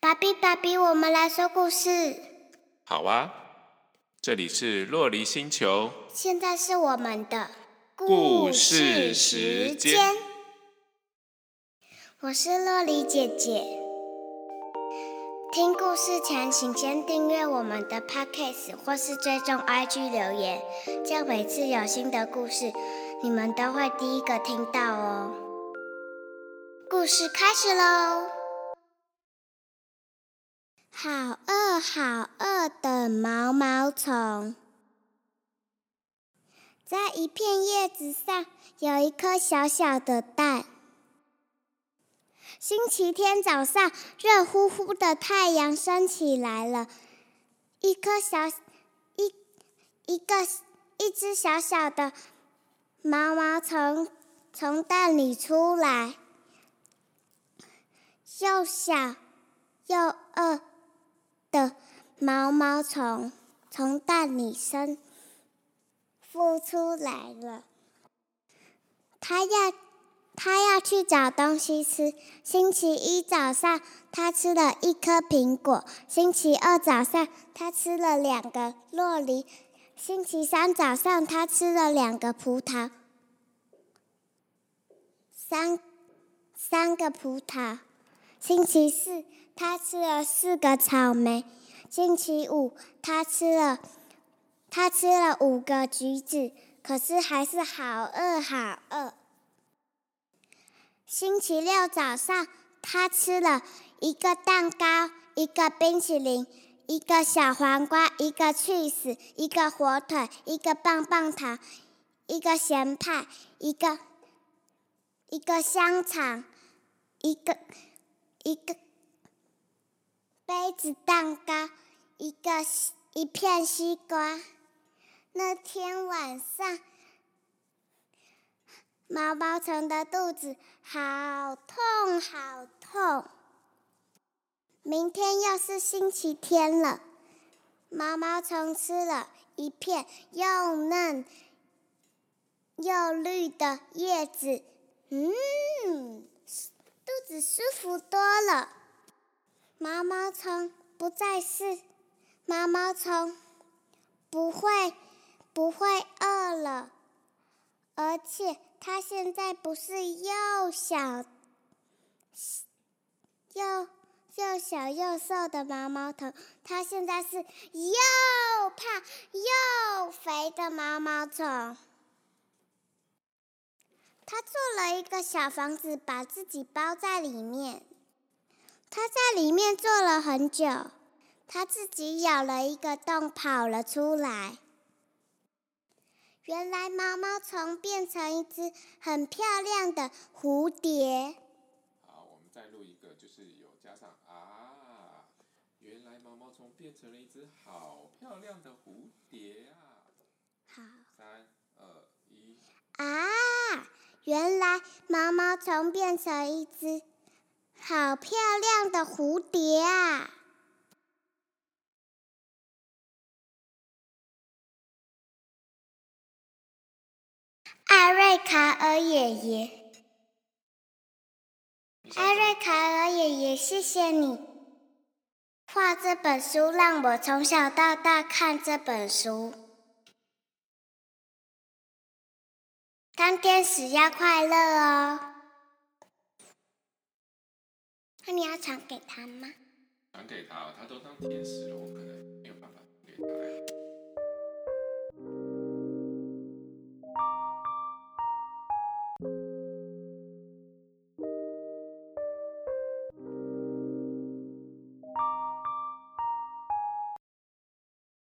爸比，爸比，我们来说故事。好啊，这里是洛黎星球。现在是我们的故事时间。我是洛黎姐姐。听故事前，请先订阅我们的 Podcast 或是追踪 IG 留言，这样每次有新的故事，你们都会第一个听到哦。故事开始喽！好饿好饿的毛毛虫，在一片叶子上有一颗小小的蛋。星期天早上，热乎乎的太阳升起来了，一颗小一一个一只小小的毛毛虫从蛋里出来。又小又饿的毛毛虫从蛋里生孵出来了，它要它要去找东西吃。星期一早上，它吃了一颗苹果；星期二早上，它吃了两个洛梨；星期三早上，它吃了两个葡萄，三三个葡萄。星期四，他吃了四个草莓；星期五，他吃了他吃了五个橘子，可是还是好饿好饿。星期六早上，他吃了一个蛋糕、一个冰淇淋、一个小黄瓜、一个 cheese、一个火腿、一个棒棒糖、一个咸派、一个一个香肠、一个。一个杯子蛋糕，一个一片西瓜。那天晚上，毛毛虫的肚子好痛好痛。明天又是星期天了，毛毛虫吃了一片又嫩又绿的叶子，嗯。肚子舒服多了，毛毛虫不再是毛毛虫，不会不会饿了，而且它现在不是又小又又小又瘦的毛毛虫，它现在是又胖又肥的毛毛虫。他做了一个小房子，把自己包在里面。他在里面坐了很久，他自己咬了一个洞，跑了出来。原来毛毛虫变成一只很漂亮的蝴蝶。好，我们再录一个，就是有加上啊，原来毛毛虫变成了一只好漂亮的蝴蝶啊。好。三二一。啊。原来毛毛虫变成一只好漂亮的蝴蝶啊！艾瑞卡尔爷爷，艾瑞卡尔爷爷，谢谢你画这本书，让我从小到大看这本书。当天使要快乐哦，那你要传给他吗？传给他，他都当天使了，我可能